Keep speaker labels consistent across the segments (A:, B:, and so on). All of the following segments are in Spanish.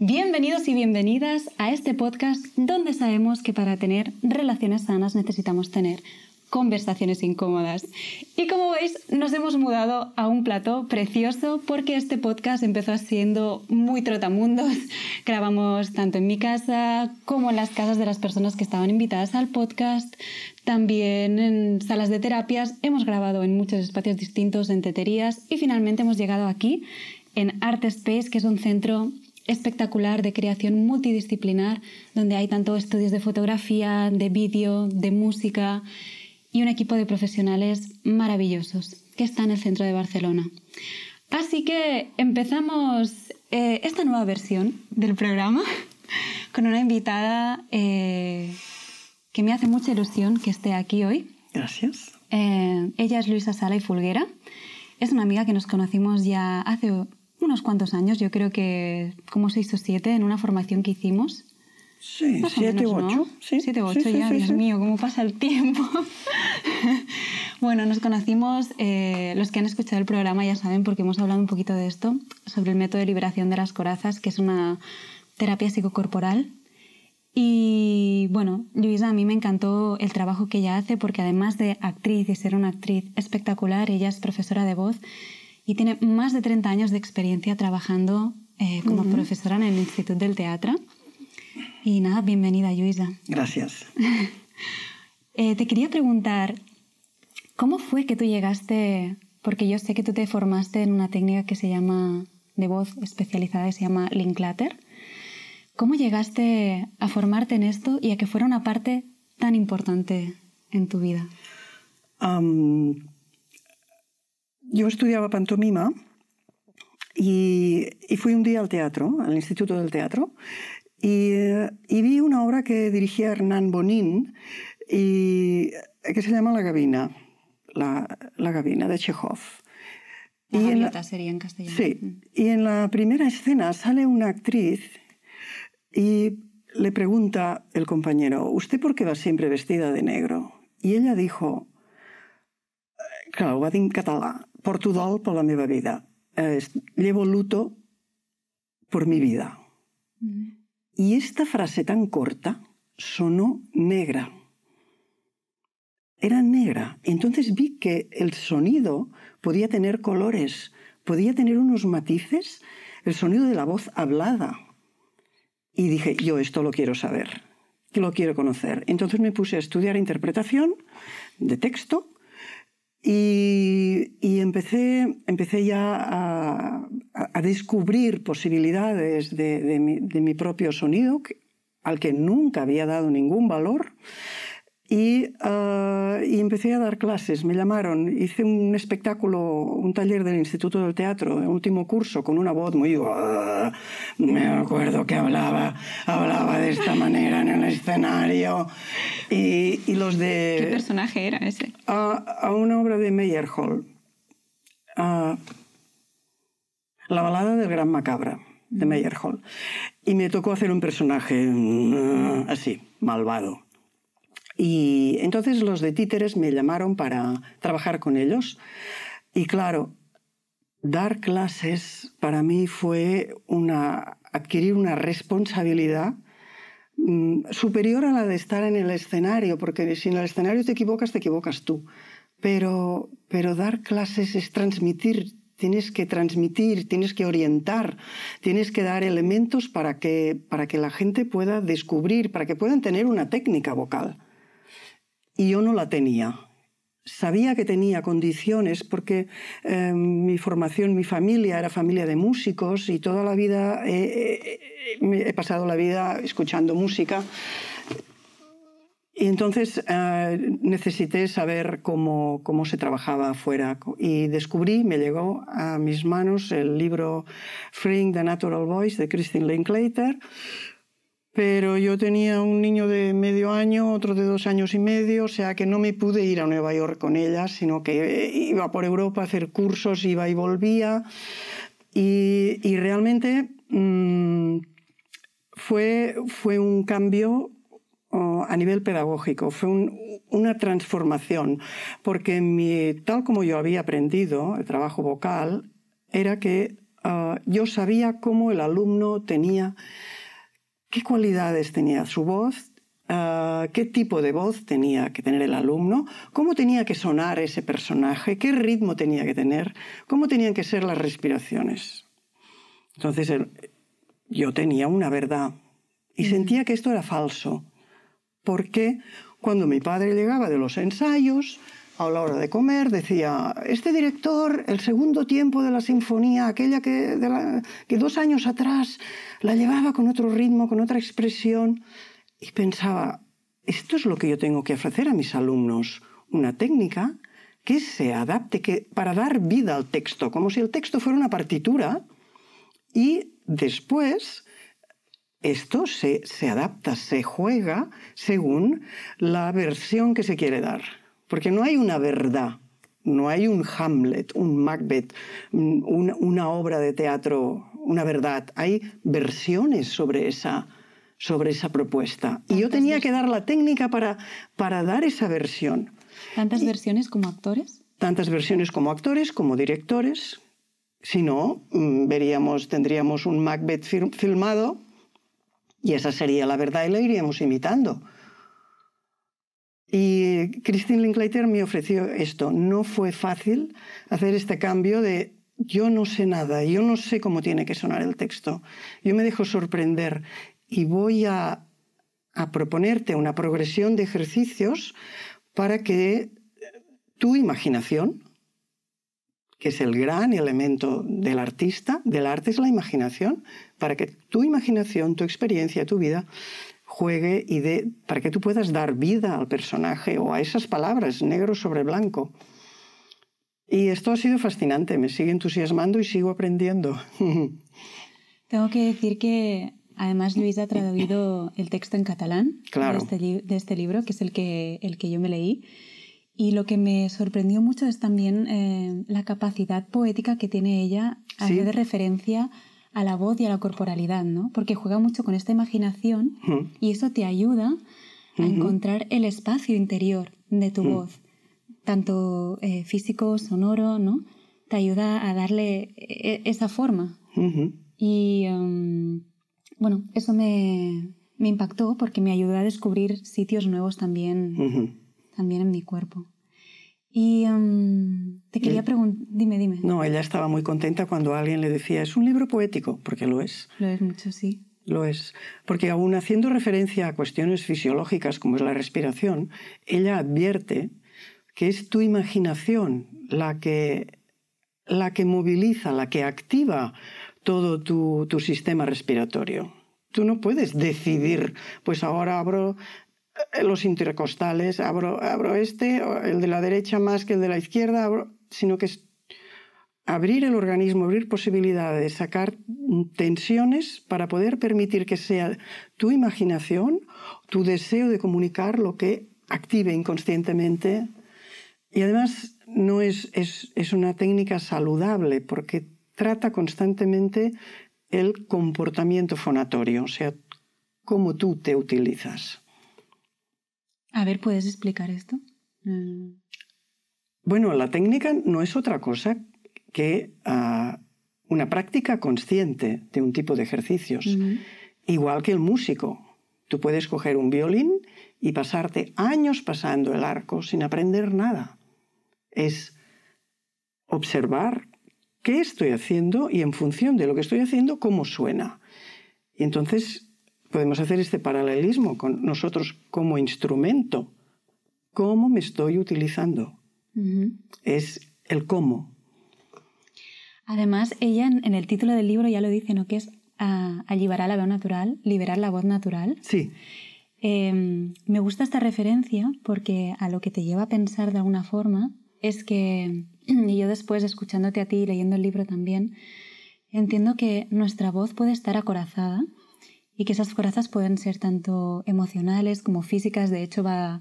A: Bienvenidos y bienvenidas a este podcast donde sabemos que para tener relaciones sanas necesitamos tener conversaciones incómodas. Y como veis, nos hemos mudado a un plató precioso porque este podcast empezó siendo muy trotamundos. Grabamos tanto en mi casa como en las casas de las personas que estaban invitadas al podcast. También en salas de terapias. Hemos grabado en muchos espacios distintos, en teterías. Y finalmente hemos llegado aquí, en Art Space, que es un centro espectacular de creación multidisciplinar, donde hay tanto estudios de fotografía, de vídeo, de música y un equipo de profesionales maravillosos que está en el centro de Barcelona. Así que empezamos eh, esta nueva versión del programa con una invitada eh, que me hace mucha ilusión que esté aquí hoy.
B: Gracias.
A: Eh, ella es Luisa Sala y Fulguera. Es una amiga que nos conocimos ya hace unos cuantos años, yo creo que como seis o siete, en una formación que hicimos.
B: Sí, siete u ocho.
A: Sí, siete u ocho ya, Dios mío, cómo pasa el tiempo. bueno, nos conocimos, eh, los que han escuchado el programa ya saben porque hemos hablado un poquito de esto, sobre el método de liberación de las corazas, que es una terapia psicocorporal. Y bueno, Luisa, a mí me encantó el trabajo que ella hace porque además de actriz y ser una actriz espectacular, ella es profesora de voz y tiene más de 30 años de experiencia trabajando eh, como profesora en el Instituto del Teatro. Y nada, bienvenida, Luisa.
B: Gracias.
A: eh, te quería preguntar, ¿cómo fue que tú llegaste? Porque yo sé que tú te formaste en una técnica que se llama, de voz especializada, que se llama Linklater. ¿Cómo llegaste a formarte en esto y a que fuera una parte tan importante en tu vida?
B: Yo estudiaba pantomima y, fui un día al teatro, al Instituto del Teatro, y, vi una obra que dirigía Hernán Bonín y, que se llama La Gabina, La, la Gabina de Chekhov.
A: La y en sería en castellano.
B: Sí, y en la primera escena sale una actriz y le pregunta el compañero, ¿usted por qué va siempre vestida de negro? Y ella dijo, claro, va en catalán, porto dol per la meva vida. Eh, llevo luto por mi vida. Mm. Y esta frase tan corta sonó negra. Era negra. Entonces vi que el sonido podía tener colores, podía tener unos matices, el sonido de la voz hablada. Y dije, yo esto lo quiero saber, lo quiero conocer. Entonces me puse a estudiar interpretación de texto y, empecé, empecé ya a, descubrir posibilidades de, mi, propio sonido, al que nunca había dado ningún valor. Ah, y, empecé a dar clases, me llamaron, hice un espectáculo, un taller del Instituto del Teatro, el último curso, con una voz muy... Ah, me acuerdo que hablaba, hablaba de esta manera en el escenario. Y, y los de...
A: ¿Qué personaje era ese?
B: A, una obra de Meyerhold, La balada del gran macabra, de mm. Meyerhold. Y me tocó hacer un personaje mm, así, malvado y entonces los de títeres me llamaron para trabajar con ellos. Y claro, dar clases para mí fue una, adquirir una responsabilidad mm, superior a la de estar en el escenario, porque si en el escenario te equivocas, te equivocas tú. Pero, pero dar clases es transmitir, tienes que transmitir, tienes que orientar, tienes que dar elementos para que, para que la gente pueda descubrir, para que puedan tener una técnica vocal y yo no la tenía. Sabía que tenía condiciones porque eh, mi formación, mi familia era familia de músicos y toda la vida he pasado la vida escuchando música. Y entonces eh, necesité saber cómo, cómo se trabajaba afuera y descubrí, me llegó a mis manos el libro Freeing the Natural Voice de Christine Linklater, pero yo tenía un niño de medio año, otro de dos años y medio, o sea que no me pude ir a Nueva York con ella, sino que iba por Europa a hacer cursos, iba y volvía. Y, realmente mm, fue, fue un cambio a nivel pedagógico, fue una transformación, porque mi, tal como yo había aprendido el trabajo vocal, era que ah, yo sabía cómo el alumno tenía, qué cualidades tenía su voz, ah, qué tipo de voz tenía que tener el alumno, cómo tenía que sonar ese personaje, qué ritmo tenía que tener, cómo tenían que ser las respiraciones. Entonces yo tenía una verdad y sentía que esto era falso, porque cuando mi padre llegaba de los ensayos, a la hora de comer, decía, este director, el segundo tiempo de la sinfonía, aquella que, dos años atrás la llevaba con otro ritmo, con otra expresión, y pensaba, esto es lo que yo tengo que ofrecer a mis alumnos, una técnica que se adapte que, para dar vida al texto, como si el texto fuera una partitura, y después esto se, se adapta, se juega según la versión que se quiere dar. Porque no hay una verdad, no hay un Hamlet, un Macbeth, una, obra de teatro, una verdad. Hay versiones sobre esa, sobre esa propuesta. Y yo tenía que dar la técnica para, para dar esa versión.
A: ¿Tantas versiones como actores?
B: Tantas versiones como actores, como directores. Si no, mm, veríamos, tendríamos un Macbeth filmado y esa sería la verdad y la iríamos imitando. Y Christine Linklater me ofreció esto. No fue fácil hacer este cambio de yo no sé nada, yo no sé cómo tiene que sonar el texto. Yo me dejo sorprender y voy a, a proponerte una progresión de ejercicios para que tu imaginación, que es el gran elemento del artista, del arte es la imaginación, para que tu imaginación, tu experiencia, tu vida juegue y de, para que tú puedas dar vida al personaje o a esas palabras, negro sobre blanco. Y esto ha sido fascinante, me sigue entusiasmando y sigo aprendiendo.
A: Tengo que decir que además Luis ha traducido el texto en catalán
B: claro.
A: de, este, este, libro, que es el que, el que yo me leí. Y lo que me sorprendió mucho es también eh, la capacidad poética que tiene ella a de referencia a la voz y a la corporalidad, ¿no? Porque juega mucho con esta imaginación y eso te ayuda a encontrar el espacio interior de tu voz, tanto eh, físico, sonoro, ¿no? Te ayuda a darle e, esa forma. Y em, bueno, eso me, me, impactó porque me ayudó a descubrir sitios nuevos también, también en mi cuerpo. Y em, te quería preguntar, dime, dime.
B: No, ella estaba muy contenta cuando alguien le decía, es un libro poético, porque lo es.
A: Lo es mucho, sí.
B: Lo es. Porque aún haciendo referencia a cuestiones fisiológicas como es la respiración, ella advierte que es tu imaginación la que, la que moviliza, la que activa todo tu, tu sistema respiratorio. Tú no puedes decidir, pues ahora abro eh, los intercostales, abro, abro este, el de la derecha más que el de la izquierda, sino que es abrir el organismo, abrir posibilidades, sacar tensiones para poder permitir que sea tu imaginación, tu deseo de comunicar lo que active inconscientemente. Y además no es, es, es una técnica saludable porque trata constantemente el comportamiento fonatorio, o sea, cómo tú te utilizas.
A: A ver, ¿puedes explicar esto? Mm.
B: Bueno, la técnica no es otra cosa que ah, una práctica consciente de un tipo de ejercicios, igual que el músico. Tú puedes coger un violín y pasarte años pasando el arco sin aprender nada. Es observar qué estoy haciendo y en función de lo que estoy haciendo, cómo suena. Y entonces podemos hacer este paralelismo con nosotros como instrumento. ¿Cómo me estoy utilizando? Es el cómo.
A: Además, ella en, el título del libro ya lo dice, ¿no? Que es a, liberar la voz natural, liberar la voz natural.
B: Sí.
A: Em, me gusta esta referencia porque a lo que te lleva a pensar de alguna forma es que, y yo después escuchándote a ti y leyendo el libro también, entiendo que nuestra voz puede estar acorazada y que esas corazas pueden ser tanto emocionales como físicas, de hecho va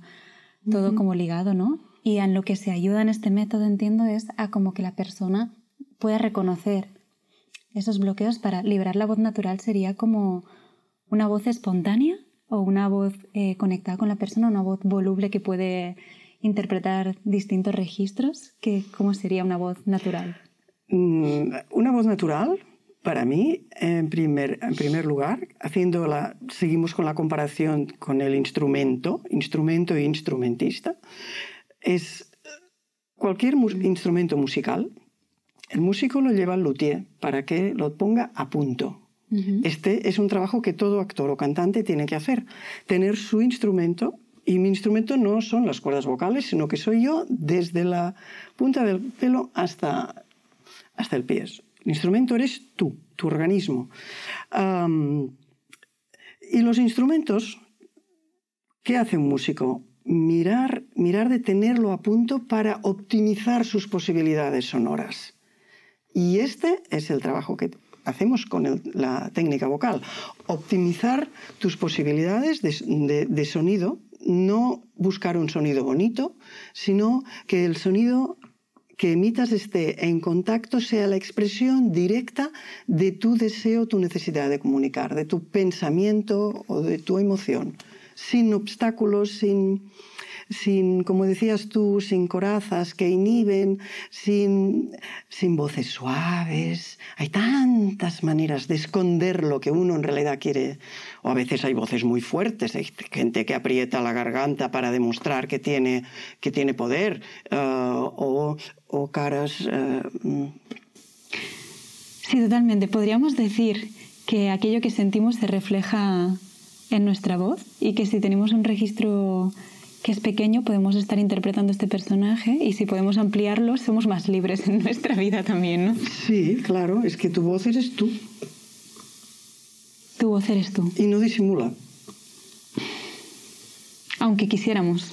A: todo como ligado, ¿no? Y en lo que se ayuda en este método, entiendo, es a como que la persona pueda reconocer esos bloqueos para liberar la voz natural sería como una voz espontánea o una voz eh, conectada con la persona, una voz voluble que puede interpretar distintos registros, que, ¿cómo sería una voz natural?
B: Mm, una voz natural para mí, en primer, en primer lugar, haciendo la, seguimos con la comparación con el instrumento, instrumento e instrumentista, es cualquier instrumento musical, el músico lo lleva al luthier para que lo ponga a punto. Este es un trabajo que todo actor o cantante tiene que hacer, tener su instrumento y mi instrumento no son las cuerdas vocales, sino que soy yo desde la punta del pelo hasta, hasta el pie. El instrumento eres tú, tu organismo. y los instrumentos, ¿qué hace un músico? Mirar, mirar de tenerlo a punto para optimizar sus posibilidades sonoras. Y este es el trabajo que hacemos con la técnica vocal. Optimizar tus posibilidades de, sonido, no buscar un sonido bonito, sino que el sonido que emitas esté en contacto sea la expresión directa de tu deseo, tu necesidad de comunicar, de tu pensamiento o de tu emoción, sin obstáculos, sin, sin, como decías tú, sin corazas que inhiben, sin, sin voces suaves. Hay tantas maneras de esconder lo que uno en realidad quiere. O a veces hay voces muy fuertes, hay gente que aprieta la garganta para demostrar que tiene, que tiene poder, eh, o, o, caras... Mm.
A: sí, totalmente. Podríamos decir que aquello que sentimos se refleja en nuestra voz y que si tenemos un registro que es pequeño, podemos estar interpretando este personaje y si podemos ampliarlo, somos más libres en nuestra vida también, ¿no?
B: Sí, claro, es que tu voz eres tú.
A: Tu voz eres tú.
B: Y no disimula.
A: Aunque quisiéramos.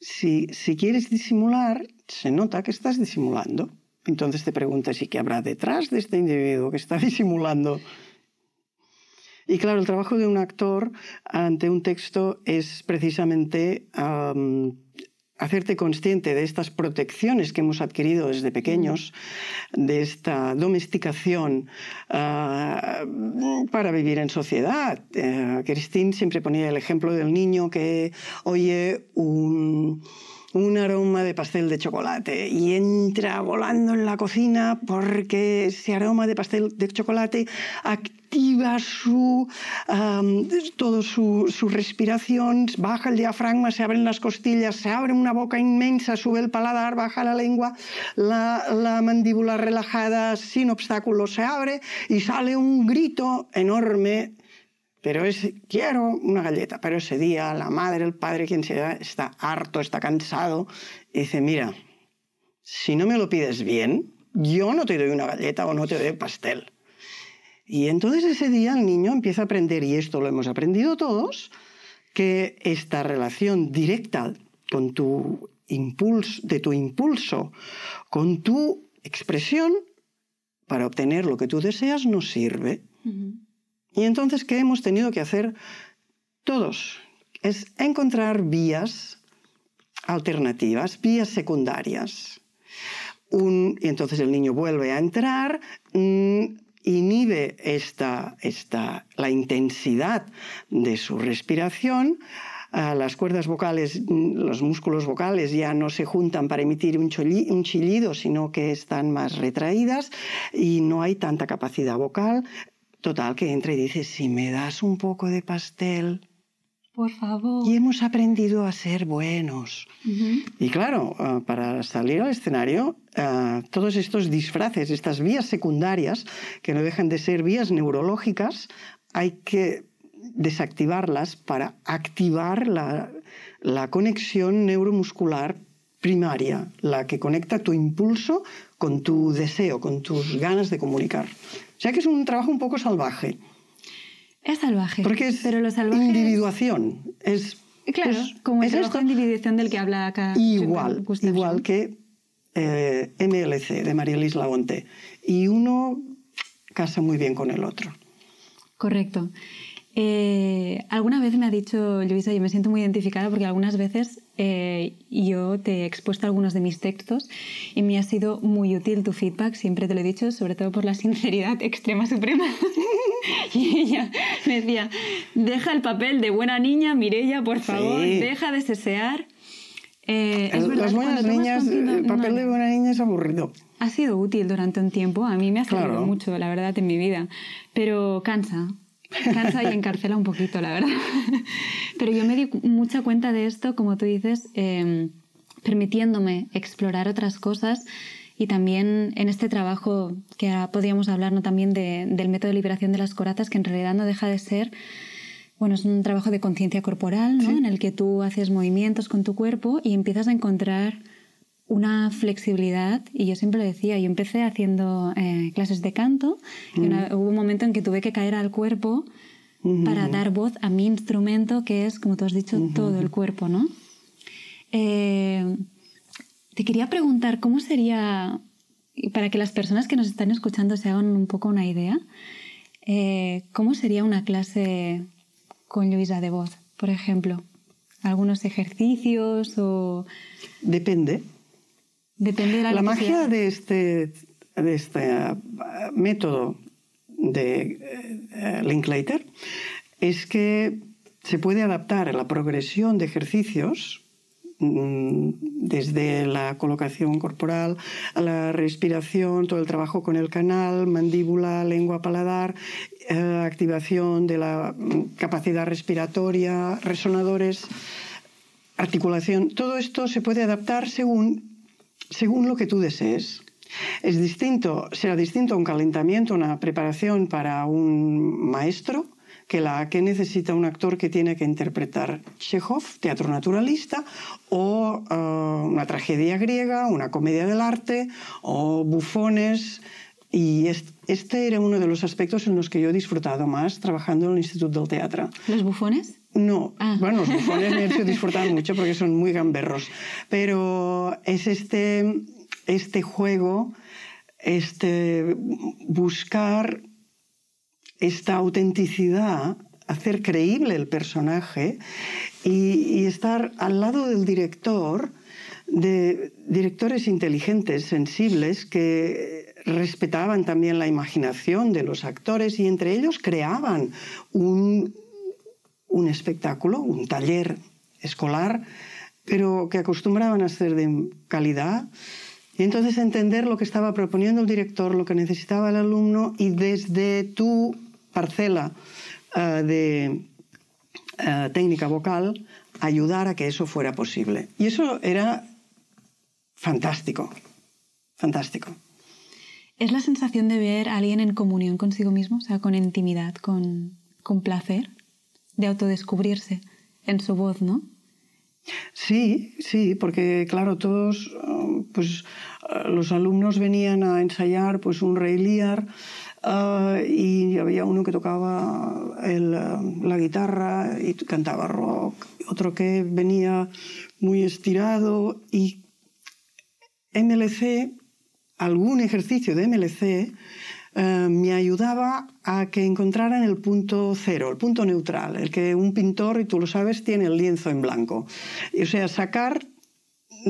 B: Si, si quieres disimular, se nota que estás disimulando. Entonces te preguntas, ¿y qué habrá detrás de este individuo que está disimulando? Y claro, el trabajo de un actor ante un texto es precisamente hacerte consciente de estas protecciones que hemos adquirido desde pequeños, de esta domesticación ah, para vivir en sociedad. Uh, Christine siempre ponía el ejemplo del niño que oye un un aroma de pastel de chocolate y entra volando en la cocina porque ese aroma de pastel de chocolate activa su, todo su, respiración, baja el diafragma, se abren las costillas, se abre una boca inmensa, sube el paladar, baja la lengua, la, la mandíbula relajada, sin obstáculos, se abre y sale un grito enorme pero es, quiero una galleta. Pero ese día la madre, el padre, quien sea, está harto, está cansado, y dice, mira, si no me lo pides bien, yo no te doy una galleta o no te doy pastel. Y entonces ese día el niño empieza a aprender, y esto lo hemos aprendido todos, que esta relación directa con tu impulso, de tu impulso, con tu expresión, para obtener lo que tú deseas, no sirve. Y entonces, ¿qué hemos tenido que hacer todos? Es encontrar vías alternativas, vías secundarias. y entonces el niño vuelve a entrar, mm, inhibe esta, esta, la intensidad de su respiración, las cuerdas vocales, mm, los músculos vocales ya no se juntan para emitir un, chillido, sino que están más retraídas y no hay tanta capacidad vocal. Total, que entra y dice, si me das un poco de pastel...
A: Por favor.
B: Y hemos aprendido a ser buenos. Y claro, ah, para salir al escenario, ah, todos estos disfraces, estas vías secundarias, que no dejan de ser vías neurológicas, hay que desactivarlas para activar la, la conexión neuromuscular primaria, la que conecta tu impulso con tu deseo, con tus ganas de comunicar. O sea que es un trabajo un poco salvaje.
A: Es salvaje.
B: Porque es
A: pero lo
B: individuación. Es,
A: claro, como el trabajo de individuación del que habla acá.
B: Igual, igual que eh, MLC de María Luis Lagonte. Y uno casa muy bien con el otro.
A: Correcto. Eh, alguna vez me ha dicho Luisa, y me siento muy identificada porque algunas veces eh, yo te he expuesto algunos de mis textos y me ha sido muy útil tu feedback, siempre te lo he dicho, sobre todo por la sinceridad extrema suprema. y ella me decía, deja el papel de buena niña, Mirella, por favor, deja de sesear. Eh, es verdad
B: Las buenas niñas, el papel
A: no,
B: de buena niña es aburrido.
A: Ha sido útil durante un tiempo. A mí me ha servido
B: Claro.
A: mucho, la verdad, en mi vida. Pero cansa. Cansa y encarcela un poquito, la verdad. Pero yo me di mucha cuenta de esto, como tú dices, eh, permitiéndome explorar otras cosas y también en este trabajo que ahora podríamos hablar ¿no? también de- del método de liberación de las coratas, que en realidad no deja de ser bueno, es un trabajo de conciencia corporal, ¿no? En el que tú haces movimientos con tu cuerpo y empiezas a encontrar una flexibilidad. Y yo siempre lo decía, yo empecé haciendo eh, clases de canto y una- hubo un momento en que tuve que caer al cuerpo para dar voz a mi instrumento, que es, como tú has dicho, todo el cuerpo, ¿no? Eh, te quería preguntar, ¿cómo sería, para que las personas que nos están escuchando se hagan un poco una idea, eh, ¿cómo sería una clase con Luisa de voz, por ejemplo? ¿Algunos ejercicios o...?
B: Depende.
A: Depende de la,
B: magia de este, de este eh, método de eh, Linklater es que se puede adaptar la progresión de ejercicios mm, desde la colocación corporal a la respiración, todo el trabajo con el canal, mandíbula, lengua, paladar, eh, activación de la mm, capacidad respiratoria, resonadores, articulación. Todo esto se puede adaptar según según lo que tú desees. Es distinto, será distinto un calentamiento, una preparación para un maestro que la que necesita un actor que tiene que interpretar Chekhov, teatro naturalista, o eh, una tragedia griega, una comedia del arte, o bufones. Y est- este era uno de los aspectos en los que yo he disfrutado más trabajando en el Instituto del Teatro.
A: ¿Los bufones?
B: No,
A: Ah.
B: bueno, los bufones me han hecho disfrutar mucho porque son muy gamberros, pero es este, este juego, este buscar esta autenticidad, hacer creíble el personaje y, y estar al lado del director, de directores inteligentes, sensibles, que respetaban también la imaginación de los actores y entre ellos creaban un, un espectáculo, un taller escolar, pero que acostumbraban a ser de calidad. Y entonces entender lo que estaba proponiendo el director, lo que necesitaba el alumno y desde tu parcela eh, de eh, técnica vocal ayudar a que eso fuera posible. Y eso era fantástico, fantástico.
A: ¿Es la sensación de ver a alguien en comunión consigo mismo, o sea, con intimidad, con, con placer, de autodescubrirse en su voz, ¿no?
B: Sí, sí, porque claro, todos eh, pues, eh, los alumnos venían a ensayar pues, un Rey Lear eh, y había uno que tocaba la guitarra y cantaba rock, otro que venía muy estirado y MLC, algún ejercicio de MLC eh, me ayudaba a que encontraran el punto cero, el punto neutral, el que un pintor, y tú lo sabes, tiene el lienzo en blanco. O sea, sacar,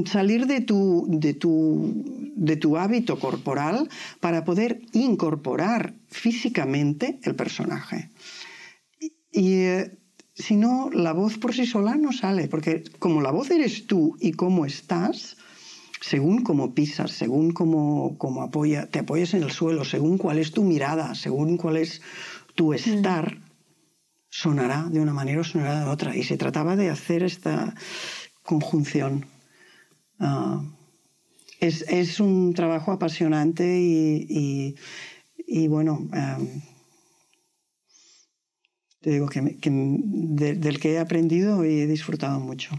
B: salir de tu, de tu, de tu hábito corporal para poder incorporar físicamente el personaje. Y, eh, si no, la voz por sí sola no sale, porque como la voz eres tú y cómo estás, según cómo pisas, según cómo, cómo apoya, te apoyas en el suelo, según cuál es tu mirada, según cuál es tu estar, sonará de una manera o sonará de otra. Y se trataba de hacer esta conjunción. Ah, es, es un trabajo apasionante y, y- y bueno, em, te digo que, me- que de- del que he aprendido y he disfrutado mucho.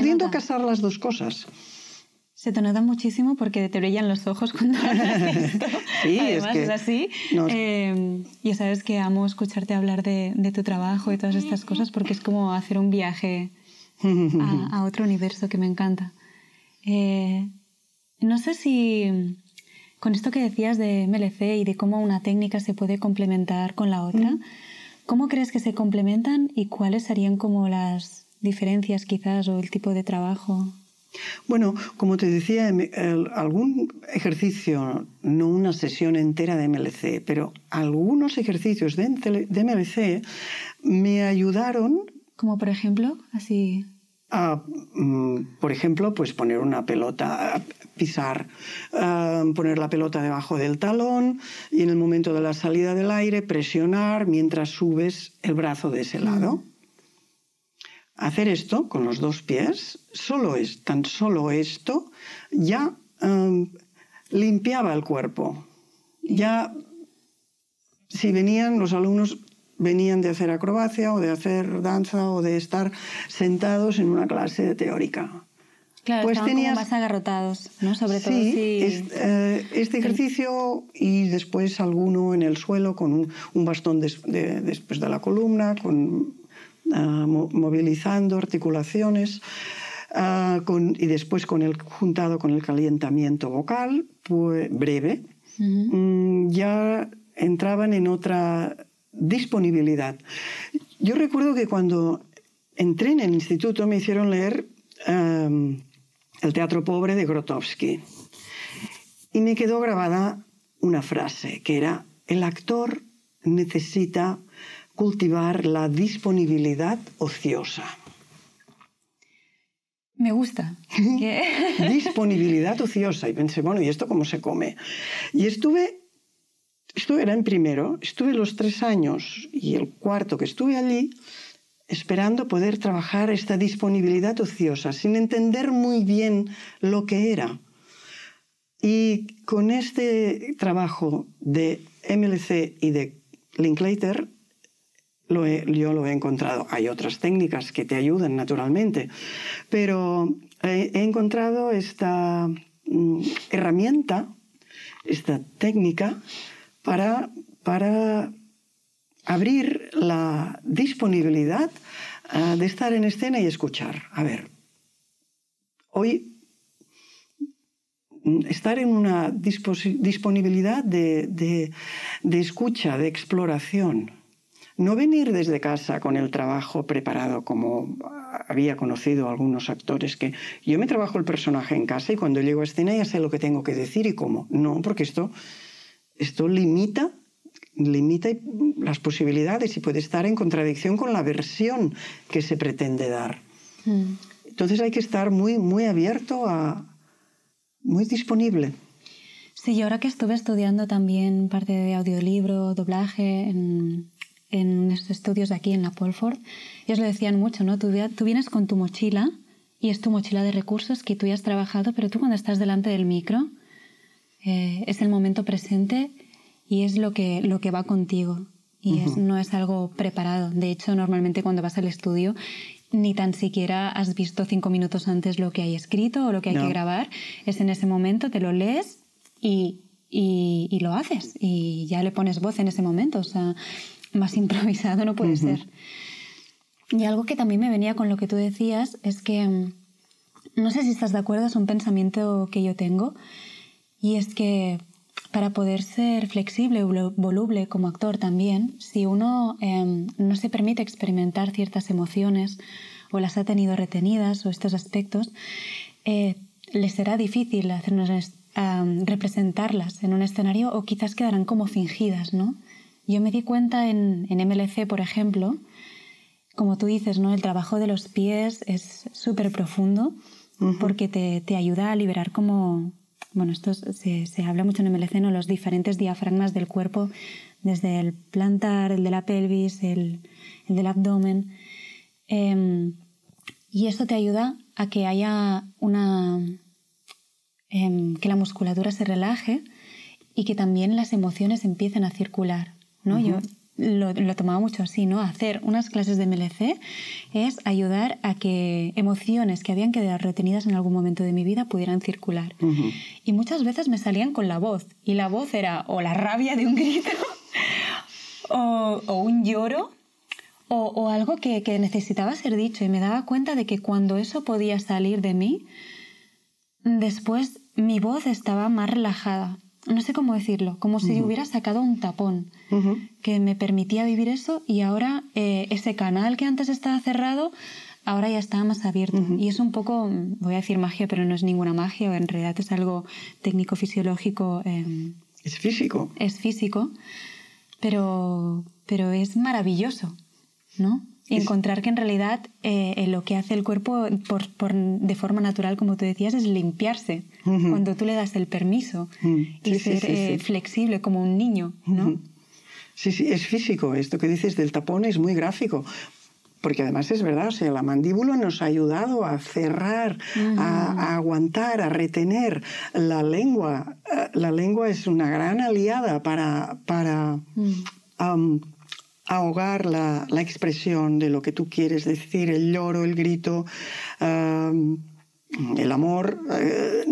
B: Pudiendo casar las dos cosas.
A: Se te nota muchísimo porque te brillan los ojos cuando hablas de esto.
B: Sí, es
A: Además,
B: que
A: es así.
B: nos-
A: Eh, ya sabes que amo escucharte hablar de, de tu trabajo y todas estas cosas porque es como hacer un viaje a, a otro universo que me encanta. Eh, no sé si con esto que decías de MLC y de cómo una técnica se puede complementar con la otra, ¿cómo crees que se complementan y cuáles serían como las diferencias quizás o el tipo de trabajo?
B: Bueno, como te decía, algún ejercicio, no una sesión entera de MLC, pero algunos ejercicios de, MLC me ayudaron
A: Como por ejemplo, así
B: a, mm, por ejemplo, pues poner una pelota, pisar, ah, poner la pelota debajo del talón y en el momento de la salida del aire presionar mientras subes el brazo de ese lado. Hacer esto con los dos pies, solo es, tan solo esto, ya um, limpiaba el cuerpo. Ya, si venían los alumnos, venían de hacer acrobacia o de hacer danza o de estar sentados en una clase teórica.
A: Claro, pues tenías... más agarrotados, ¿no? Sobre todo si...
B: Eh, este ejercicio y después alguno en el suelo con un, bastón después de la columna, con movilizando articulaciones ah, y después con el, juntado con el calentamiento vocal, pues, breve, mm, ya entraban en otra disponibilidad. Yo recuerdo que cuando entré en el instituto me hicieron leer El Teatro Pobre de Grotowski y me quedó grabada una frase que era, el actor necesita cultivar la disponibilidad ociosa.
A: Me gusta.
B: disponibilidad ociosa. Y pensé, bueno, ¿y esto cómo se come? Y estuve, esto era en primero, estuve los tres años y el cuarto que estuve allí esperando poder trabajar esta disponibilidad ociosa, sin entender muy bien lo que era. Y con este trabajo de MLC y de Linklater yo lo he encontrado. Hay otras técnicas que te ayudan naturalmente, pero he, encontrado esta mm, herramienta, esta técnica para, para abrir la disponibilidad ah, de estar en escena y escuchar. A ver, hoy mm, estar en una disponibilidad de escucha, de exploración, no venir desde casa con el trabajo preparado como había conocido algunos actores que yo me trabajo el personaje en casa y cuando llego a escena ya sé lo que tengo que decir y cómo. No, porque esto, esto limita limita las posibilidades y puede estar en contradicción con la versión que se pretende dar. Mm. Entonces hay que estar muy, muy abierto a, muy disponible.
A: Sí, y ahora que estuve estudiando también parte de audiolibro, doblaje en, en estos estudios de aquí en la Polford, ellos lo decían mucho, ¿no? Tú, tú, vienes con tu mochila y es tu mochila de recursos que tú ya has trabajado, pero tú cuando estás delante del micro eh, es el momento presente y es lo que, lo que va contigo y no es algo preparado. De hecho, normalmente cuando vas al estudio ni tan siquiera has visto cinco minutos antes lo que hay escrito o lo que hay que grabar. Es en ese momento, te lo lees y, y, y, lo haces y ya le pones voz en ese momento. O sea, más improvisado no puede ser. Y algo que también me venía con lo que tú decías es que, mm, no sé si estás de acuerdo, es un pensamiento que yo tengo, y es que para poder ser flexible o voluble como actor también, si uno em, no se permite experimentar ciertas emociones o las ha tenido retenidas o estos aspectos, eh, le será difícil hacernos, representarlas en un escenario o quizás quedarán como fingidas, ¿no? Yo me di cuenta en, MLC, por ejemplo, como tú dices, ¿no? el trabajo de los pies es súper profundo porque te, ayuda a liberar como, bueno, esto se, habla mucho en MLC, ¿no? los diferentes diafragmas del cuerpo, desde el plantar, el de la pelvis, el, del abdomen. Em, y esto te ayuda a que haya una... Em, que la musculatura se relaje y que también las emociones empiecen a circular. ¿No? Yo lo, lo, tomaba mucho así, ¿no? Hacer unas clases de MLC es ayudar a que emociones que habían quedado retenidas en algún momento de mi vida pudieran circular. Y muchas veces me salían con la voz. Y la voz era o la rabia de un grito, o, o, un lloro, o, o algo que, que, necesitaba ser dicho. Y me daba cuenta de que cuando eso podía salir de mí, después mi voz estaba más relajada no sé cómo decirlo, como si hubiera sacado un tapón que me permitía vivir eso y ahora eh, ese canal que antes estaba cerrado, ahora ya está más abierto. Y es un poco, voy a decir magia, pero no es ninguna magia, en realidad es algo técnico-fisiológico.
B: Em, es físico.
A: Es físico, pero, pero es maravilloso, ¿no? Y encontrar que en realidad eh, lo que hace el cuerpo por, por, de forma natural, como tú decías, es limpiarse. Cuando tú le das el permiso y ser eh, flexible como un niño, ¿no?
B: Sí, sí, es físico. Esto que dices del tapón es muy gráfico. Porque además es verdad, o sea, la mandíbula nos ha ayudado a cerrar, a, aguantar, a retener la lengua. Eh, la lengua es una gran aliada para, para ahogar la, la, expresión de lo que tú quieres decir, el lloro, el grito. El amor, eh,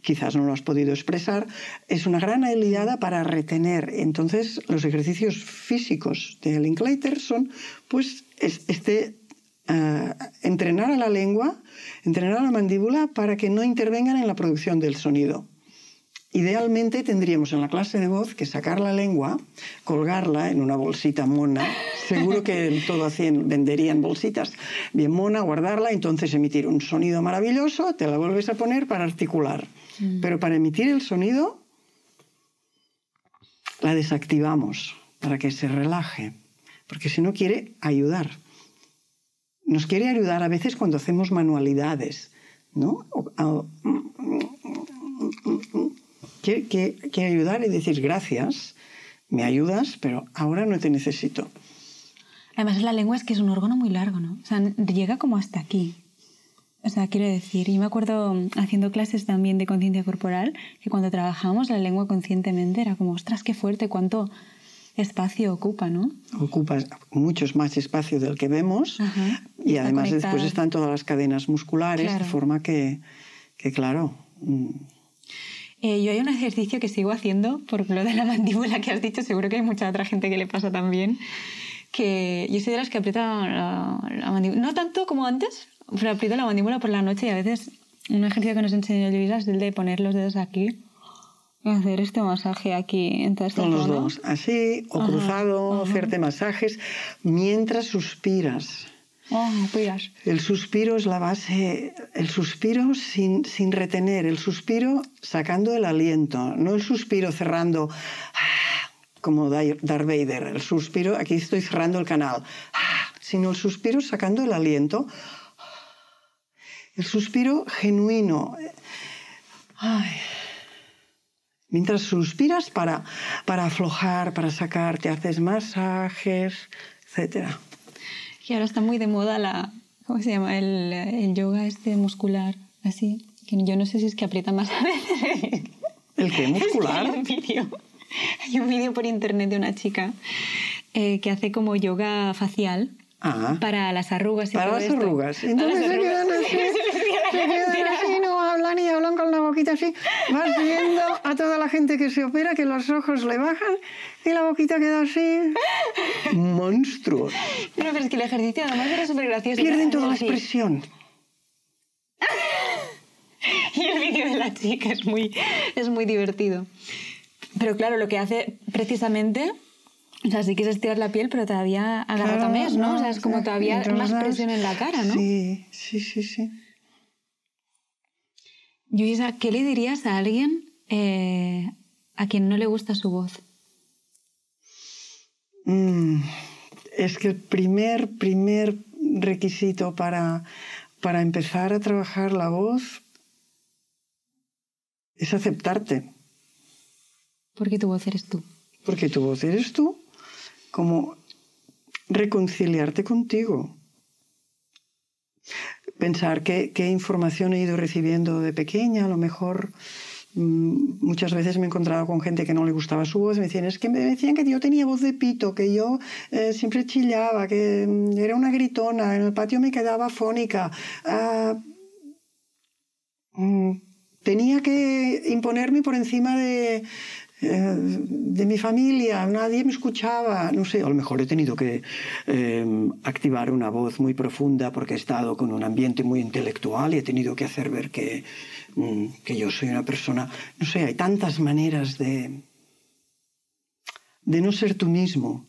B: quizás no lo has podido expresar, es una gran aliada para retener. Entonces, los ejercicios físicos de Linklater son pues este, uh, entrenar a la lengua, entrenar a la mandíbula para que no intervengan en la producción del sonido. Idealmente tendríamos en la clase de voz que sacar la lengua, colgarla en una bolsita mona. Seguro que todo así venderían bolsitas bien mona, guardarla, entonces emitir un sonido maravilloso, te la vuelves a poner para articular. Mm. Pero para emitir el sonido, la desactivamos para que se relaje porque si no quiere ayudar. Nos quiere ayudar a veces cuando hacemos manualidades, ¿no? Quiere, ayudar y decir gracias, me ayudas, pero ahora no te necesito.
A: Además, la lengua es que es un órgano muy largo, ¿no? O sea, llega como hasta aquí. O sea, quiero decir, yo me acuerdo haciendo clases también de conciencia corporal, que cuando trabajábamos la lengua conscientemente era como, ostras, qué fuerte, cuánto, espacio ocupa, ¿no?
B: Ocupa muchos más espacio del que vemos y además después están todas las cadenas musculares, de forma que, que claro.
A: Eh, yo hay un ejercicio que sigo haciendo, por lo de la mandíbula que has dicho, seguro que hay mucha otra gente que le pasa también, que yo soy de las que aprieta la, mandíbula, no tanto como antes, pero aprieto la mandíbula por la noche y a veces un ejercicio que nos enseñó Luisa es el de poner los dedos aquí hacer este masaje aquí en toda esta
B: Con los dos, así o cruzado, hacerte masajes mientras suspiras.
A: Oh,
B: el suspiro es la base, el suspiro sin, sin, retener, el suspiro sacando el aliento, no el suspiro cerrando ah, como Darth Vader, el suspiro, aquí estoy cerrando el canal, ah, sino el suspiro sacando el aliento, el suspiro genuino. Mientras suspiras para, para aflojar, para sacar, te haces masajes, etc.
A: Y ahora está muy de moda la, ¿cómo se llama? El, el yoga este muscular, así. Que yo no sé si es que aprieta más a veces.
B: ¿El qué? ¿Muscular?
A: hay un vídeo. Hay un vídeo por internet de una chica eh, que hace como yoga facial.
B: Ah.
A: para las arrugas y
B: para
A: todo
B: las arrugas. Entonces se quedan así, se quedan así, no hablan y hablan con la boquita así. Vas viendo a toda la gente que se opera que los ojos le bajan y la boquita queda así. Monstruos.
A: No, pero es que el ejercicio además era súper gracioso.
B: Pierden toda la expresión.
A: y el vídeo de la chica es muy, es muy divertido. Pero claro, lo que hace precisamente o sea, sí quieres estirar la piel, pero todavía agarra claro, ¿no? O sea, es como todavía más presión en la cara, ¿no?
B: Sí, sí, sí, sí.
A: Luisa, ¿qué le dirías a alguien eh, a quien no le gusta su voz?
B: Mm, es que el primer, primer requisito para, para empezar a trabajar la voz es aceptarte.
A: Porque tu voz eres tú.
B: Porque tu voz eres tú como reconciliarte contigo. Pensar qué, qué información he ido recibiendo de pequeña, a lo mejor muchas veces me he encontrado con gente que no le gustaba su voz, me decían, es que me decían que yo tenía voz de pito, que yo eh, siempre chillaba, que mm, era una gritona, en el patio me quedaba fónica. Ah, mm, tenía que imponerme por encima de, eh, de mi familia, nadie me escuchaba, no sé, a lo mejor he tenido que eh, activar una voz muy profunda porque he estado con un ambiente muy intelectual y he tenido que hacer ver que, mm, que yo soy una persona, no sé, hay tantas maneras de, de no ser tú mismo.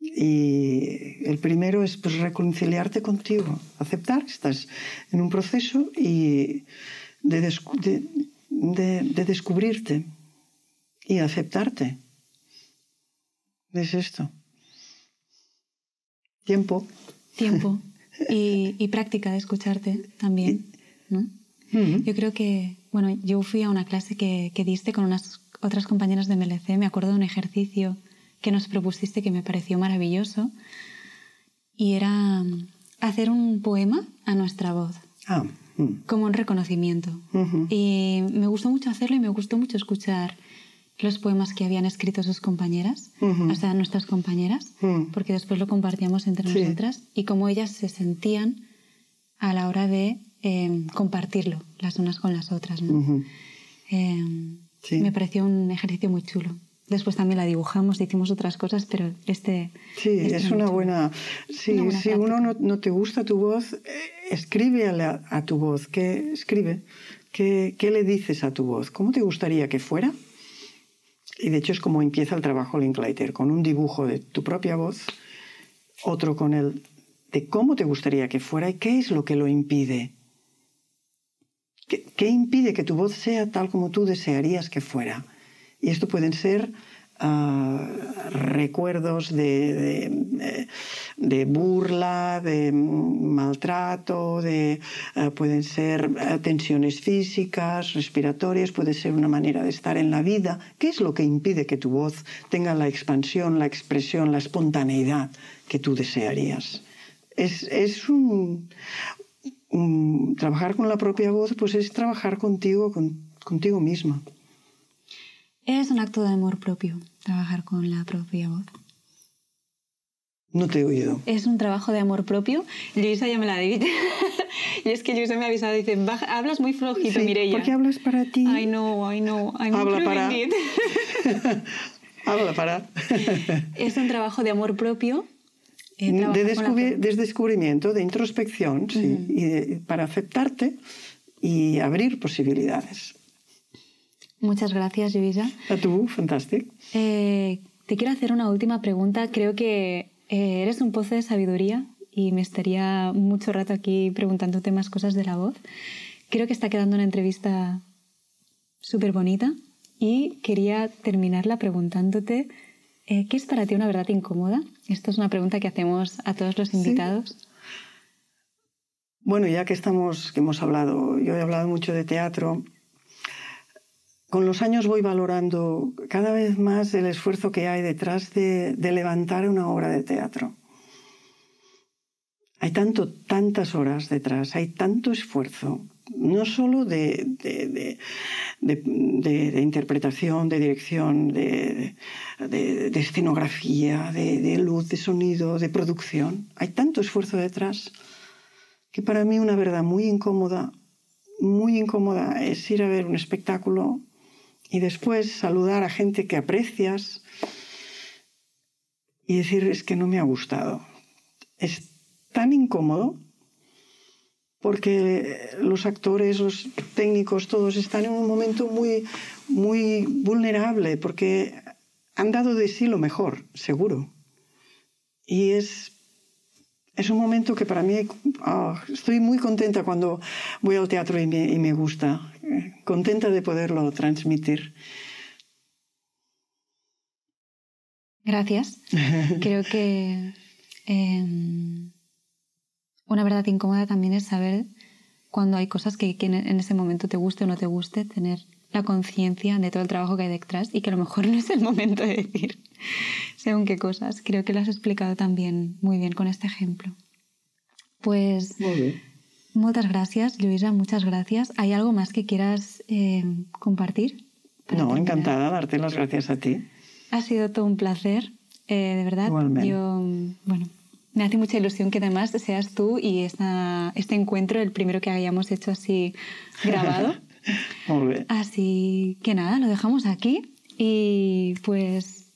B: Y el primero es pues, reconciliarte contigo, aceptar que estás en un proceso y de, de de, descubrirte y aceptarte. Es esto. Tiempo.
A: Tiempo. Y, y práctica de escucharte también, ¿no? Yo creo que, bueno, yo fui a una clase que, que diste con unas otras compañeras de MLC, me acuerdo de un ejercicio que nos propusiste que me pareció maravilloso y era mm, hacer un poema a nuestra voz,
B: Ah, mm.
A: como un reconocimiento. Y me gustó mucho hacerlo y me gustó mucho escuchar los poemas que habían escrito sus compañeras, sea, nuestras compañeras,
B: Mm.
A: porque después lo compartíamos entre
B: Sí.
A: nosotras y cómo ellas se sentían a la hora de eh, compartirlo las unas con las otras. Eh,
B: Sí.
A: Me pareció un ejercicio muy chulo. Después también la dibujamos, hicimos otras cosas, pero este...
B: Sí,
A: este
B: es una buena... Sí,
A: Una buena
B: si uno no, no te gusta tu voz, eh, escribe a, la- a tu voz. ¿Qué, escribe. ¿Qué, ¿Qué le dices a tu voz? ¿Cómo te gustaría que fuera? Y de hecho es como empieza el trabajo Linklater, con un dibujo de tu propia voz, otro con el de cómo te gustaría que fuera y qué es lo que lo impide. ¿Qué, qué impide que tu voz sea tal como tú desearías que fuera? Y esto pueden ser ah, recuerdos de, de- de burla, de maltrato, de, ah, pueden ser ah, tensiones físicas, respiratorias, puede ser una manera de estar en la vida. ¿Qué es lo que impide que tu voz tenga la expansión, la expresión, la espontaneidad que tú desearías? Es, es un, un- trabajar con la propia voz, pues es trabajar contigo, con- contigo misma.
A: Es un acto de amor propio, trabajar con la propia voz.
B: No te he oído.
A: Es un trabajo de amor propio. Luisa ya me la ha dicho. y es que Luisa me ha avisado, dice, "Baja- hablas muy flojito,
B: Sí,
A: Mireia.
B: ¿Por qué hablas para ti?
A: I know, I know. I'm
B: Habla para-
A: it.
B: Habla para.
A: es un trabajo de amor propio. eh,
B: de,
A: la
B: descubri-
A: pro-
B: de descubrimiento, de introspección, sí, y de- para aceptarte y abrir posibilidades.
A: Muchas gracias, Luisa.
B: A fantástico.
A: Eh, te quiero hacer una última pregunta. Creo que eh, eres un pozo de sabiduría y me estaría mucho rato aquí preguntándote más cosas de la voz. Creo que está quedando una entrevista súper bonita y quería terminarla preguntándote eh, ¿qué es para ti una verdad incómoda? Esto es una pregunta que hacemos a todos los invitados.
B: Bueno, ya que estamos, que hemos hablado, yo he hablado mucho de teatro, con los años voy valorando cada vez más el esfuerzo que hay detrás de, levantar una obra de teatro. Hay tantas horas detrás, hay tanto esfuerzo, no solo de, interpretación, de dirección, de, escenografía, de luz, de sonido, de producción. Hay tanto esfuerzo detrás que para mí una verdad muy incómoda, muy incómoda es ir a ver un espectáculo y después saludar a gente que aprecias y decir es que no me ha gustado. Es tan incómodo porque los actores, los técnicos, todos están en un momento muy, muy vulnerable porque han dado de sí lo mejor, seguro. Y es es un momento que para mí ah, estoy muy contenta cuando voy al teatro y me, y me gusta, contenta de poderlo transmitir.
A: Gracias. Creo que eh, una verdad incómoda también es saber cuando hay cosas que, que en ese momento te guste o no te guste, tener la conciencia de todo el trabajo que hay detrás y que a lo mejor no es el momento de decir según qué cosas. Creo que lo has explicado también muy bien con este ejemplo. Pues
B: Muy bien.
A: Muchas gracias, Luisa, muchas gracias. ¿Hay algo más que quieras eh, compartir?
B: No,
A: terminar?
B: encantada, darte las gracias a ti.
A: Ha sido todo un placer, eh, de verdad.
B: Igualmente.
A: Yo, bueno, me hace mucha ilusión que además seas tú y esta, este encuentro el primero que hayamos hecho así grabado.
B: Muy bien.
A: así que nada, lo dejamos aquí y pues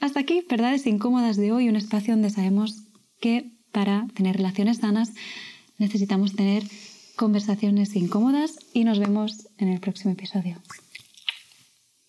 A: hasta aquí, verdades incómodas de hoy, un espacio donde sabemos que para tener relaciones sanas necesitamos tener conversaciones incómodas y nos vemos en el próximo episodio.